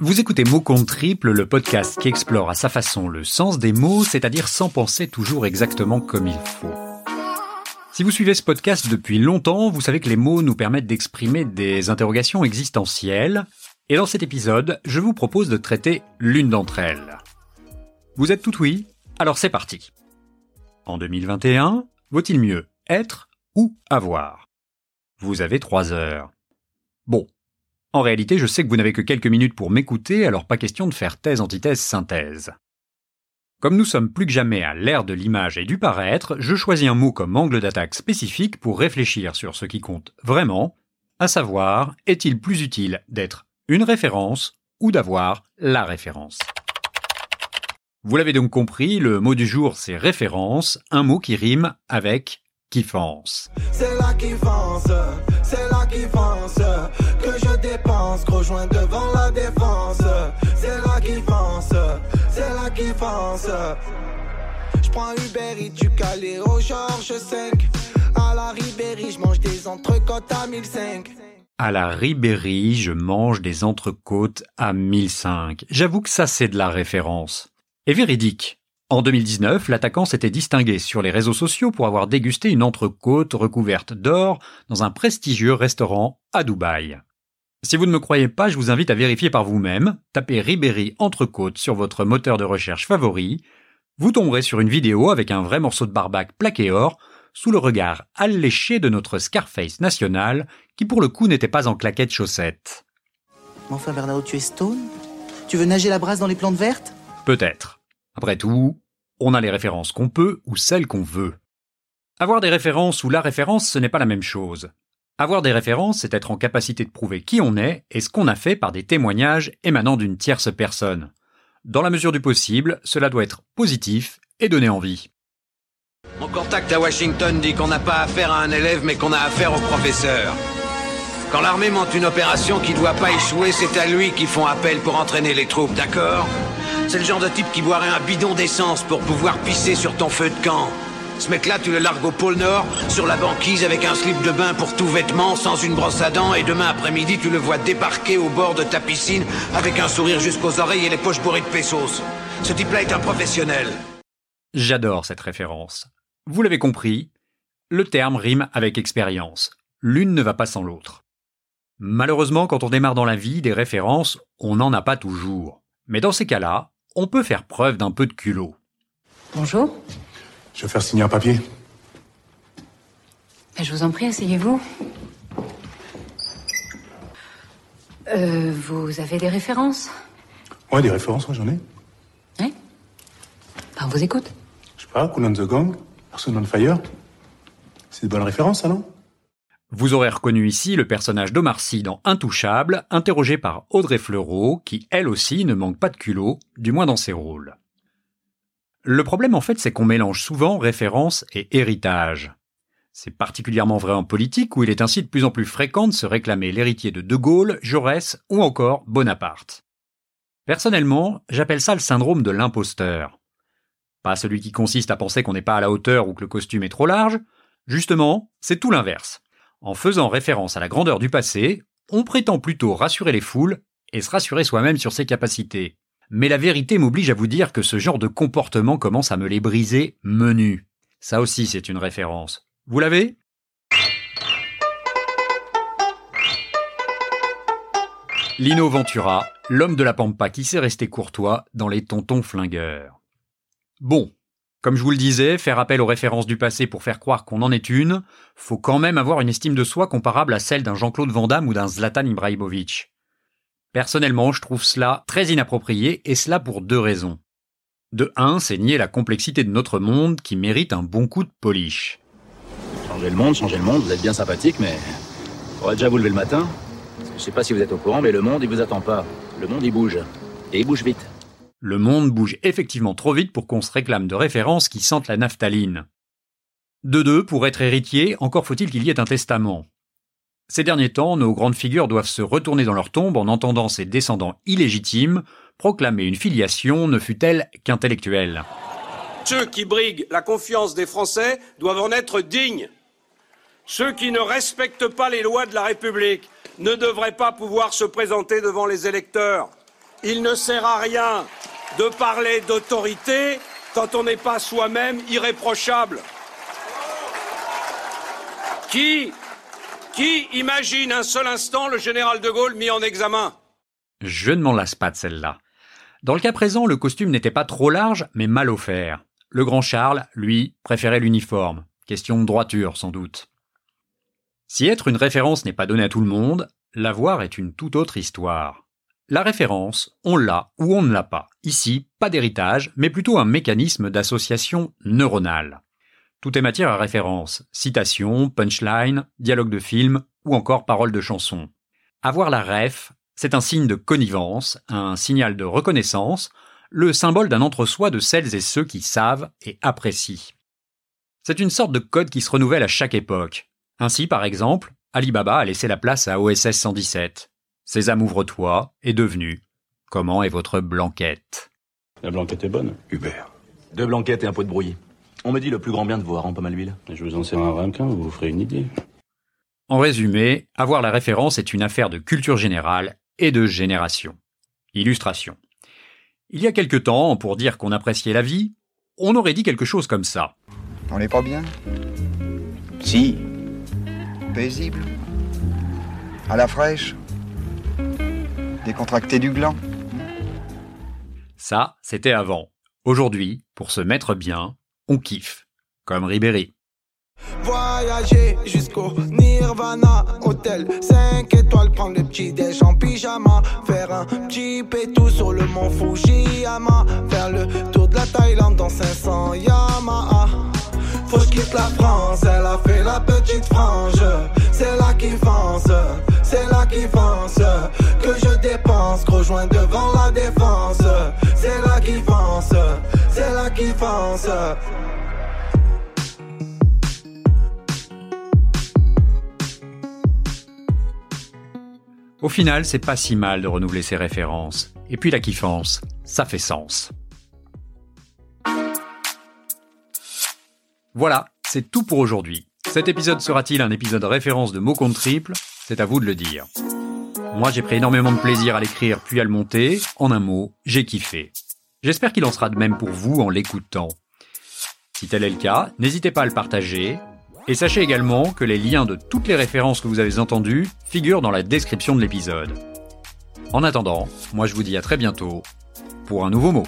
Vous écoutez Mots compte triple, le podcast qui explore à sa façon le sens des mots, c'est-à-dire sans penser toujours exactement comme il faut. Si vous suivez ce podcast depuis longtemps, vous savez que les mots nous permettent d'exprimer des interrogations existentielles, et dans cet épisode, je vous propose de traiter l'une d'entre elles. Vous êtes tout oui? Alors c'est parti. En 2021, vaut-il mieux être ou avoir? Vous avez trois heures. Bon, en réalité, je sais que vous n'avez que quelques minutes pour m'écouter, alors pas question de faire thèse, antithèse, synthèse. Comme nous sommes plus que jamais à l'ère de l'image et du paraître, je choisis un mot comme angle d'attaque spécifique pour réfléchir sur ce qui compte vraiment, à savoir, est-il plus utile d'être une référence ou d'avoir la référence? Vous l'avez donc compris, le mot du jour c'est référence, un mot qui rime avec kiffance. C'est c'est kiffance. Je prends Uber et du Calais au Georges 5. À la Ribéry, je mange des entrecôtes à 1005. À la Ribéry, je mange des entrecôtes à 1005. J'avoue que ça c'est de la référence. Et véridique. En 2019, l'attaquant s'était distingué sur les réseaux sociaux pour avoir dégusté une entrecôte recouverte d'or dans un prestigieux restaurant à Dubaï. Si vous ne me croyez pas, je vous invite à vérifier par vous-même. Tapez Ribéry entrecôte sur votre moteur de recherche favori. Vous tomberez sur une vidéo avec un vrai morceau de barbac plaqué or sous le regard alléché de notre Scarface national qui pour le coup n'était pas en claquette chaussette. Enfin Bernardo, tu es stone? Tu veux nager la brasse dans les plantes vertes? Peut-être. Après tout, on a les références qu'on peut ou celles qu'on veut. Avoir des références ou la référence, ce n'est pas la même chose. Avoir des références, c'est être en capacité de prouver qui on est et ce qu'on a fait par des témoignages émanant d'une tierce personne. Dans la mesure du possible, cela doit être positif et donner envie. Mon contact à Washington dit qu'on n'a pas affaire à un élève mais qu'on a affaire au professeur. Quand l'armée monte une opération qui ne doit pas échouer, c'est à lui qu'ils font appel pour entraîner les troupes, d'accord? C'est le genre de type qui boirait un bidon d'essence pour pouvoir pisser sur ton feu de camp. Ce mec-là, tu le largues au pôle Nord, sur la banquise avec un slip de bain pour tout vêtement, sans une brosse à dents, et demain après-midi, tu le vois débarquer au bord de ta piscine avec un sourire jusqu'aux oreilles et les poches bourrées de pesos. Ce type-là est un professionnel. J'adore cette référence. Vous l'avez compris, le terme rime avec expérience. L'une ne va pas sans l'autre. Malheureusement, quand on démarre dans la vie, des références, on n'en a pas toujours. Mais dans ces cas-là, on peut faire preuve d'un peu de culot. Bonjour. Je vais faire signer un papier. Ben, je vous en prie, asseyez-vous. Euh, vous avez des références? Ouais, des références, j'en ai. Oui ben, On vous écoute. Je sais pas, Cool on the Gang, Person on Fire. C'est de bonnes références, ça, non? Vous aurez reconnu ici le personnage d'Omar Sy dans Intouchable, interrogé par Audrey Fleurot, qui elle aussi ne manque pas de culot, du moins dans ses rôles. Le problème en fait c'est qu'on mélange souvent référence et héritage. C'est particulièrement vrai en politique où il est ainsi de plus en plus fréquent de se réclamer l'héritier de De Gaulle, Jaurès ou encore Bonaparte. Personnellement, j'appelle ça le syndrome de l'imposteur. Pas celui qui consiste à penser qu'on n'est pas à la hauteur ou que le costume est trop large, justement, c'est tout l'inverse. En faisant référence à la grandeur du passé, on prétend plutôt rassurer les foules et se rassurer soi-même sur ses capacités. Mais la vérité m'oblige à vous dire que ce genre de comportement commence à me les briser menus. Ça aussi c'est une référence. Vous l'avez? Lino Ventura, l'homme de la pampa qui s'est resté courtois dans les tontons flingueurs. Bon, comme je vous le disais, faire appel aux références du passé pour faire croire qu'on en est une, faut quand même avoir une estime de soi comparable à celle d'un Jean-Claude Van Damme ou d'un Zlatan Ibrahimovic. Personnellement, je trouve cela très inapproprié et cela pour deux raisons. De un, c'est nier la complexité de notre monde qui mérite un bon coup de polish. Changer le monde, changer le monde, vous êtes bien sympathique, mais faudrait déjà vous lever le matin. je sais pas si vous êtes au courant, mais le monde, il vous attend pas. Le monde, il bouge. Et il bouge vite. Le monde bouge effectivement trop vite pour qu'on se réclame de références qui sentent la naphtaline. De deux, pour être héritier, encore faut-il qu'il y ait un testament. Ces derniers temps, nos grandes figures doivent se retourner dans leur tombe en entendant ces descendants illégitimes proclamer une filiation ne fût-elle qu'intellectuelle. Ceux qui briguent la confiance des Français doivent en être dignes. Ceux qui ne respectent pas les lois de la République ne devraient pas pouvoir se présenter devant les électeurs. Il ne sert à rien de parler d'autorité quand on n'est pas soi-même irréprochable. Qui, qui imagine un seul instant le général de Gaulle mis en examen? Je ne m'en lasse pas de celle-là. Dans le cas présent, le costume n'était pas trop large, mais mal offert. Le grand Charles, lui, préférait l'uniforme. Question de droiture, sans doute. Si être une référence n'est pas donné à tout le monde, l'avoir est une toute autre histoire. La référence, on l'a ou on ne l'a pas. Ici, pas d'héritage, mais plutôt un mécanisme d'association neuronale. Tout est matière à référence, citation, punchline, dialogue de film ou encore paroles de chanson. Avoir la ref, c'est un signe de connivence, un signal de reconnaissance, le symbole d'un entre-soi de celles et ceux qui savent et apprécient. C'est une sorte de code qui se renouvelle à chaque époque. Ainsi, par exemple, Alibaba a laissé la place à OSS 117. Sésame ouvre-toi est devenu Comment est votre blanquette? La blanquette est bonne, Hubert. Deux blanquettes et un pot de brouillis. On me dit le plus grand bien de vous, rend pas mal l'huile. Je vous en sers un ramequin, vous vous ferez une idée. En résumé, avoir la référence est une affaire de culture générale et de génération. Illustration. Il y a quelque temps, pour dire qu'on appréciait la vie, on aurait dit quelque chose comme ça. On n'est pas bien? Si. Paisible À la fraîche Décontracté du gland Ça, c'était avant. Aujourd'hui, pour se mettre bien, on kiffe. Comme Ribéry. Voyager jusqu'au Nirvana Hôtel 5 étoiles, prendre le petit déj en pyjama Faire un petit pétou sur le mont Fujiyama Faire le tour de la Thaïlande dans 500 Yamaha Faut que quitte la France, elle a fait la petite frange C'est là qui fonce, c'est là qui fonce Que je dépense, gros joint devant la défense Au final, c'est pas si mal de renouveler ses références. Et puis la kiffance, ça fait sens. Voilà, c'est tout pour aujourd'hui. Cet épisode sera-t-il un épisode référence de mots contre triple? C'est à vous de le dire. Moi, j'ai pris énormément de plaisir à l'écrire puis à le monter. En un mot, j'ai kiffé. J'espère qu'il en sera de même pour vous en l'écoutant. Si tel est le cas, n'hésitez pas à le partager. Et sachez également que les liens de toutes les références que vous avez entendues figurent dans la description de l'épisode. En attendant, moi je vous dis à très bientôt pour un nouveau mot.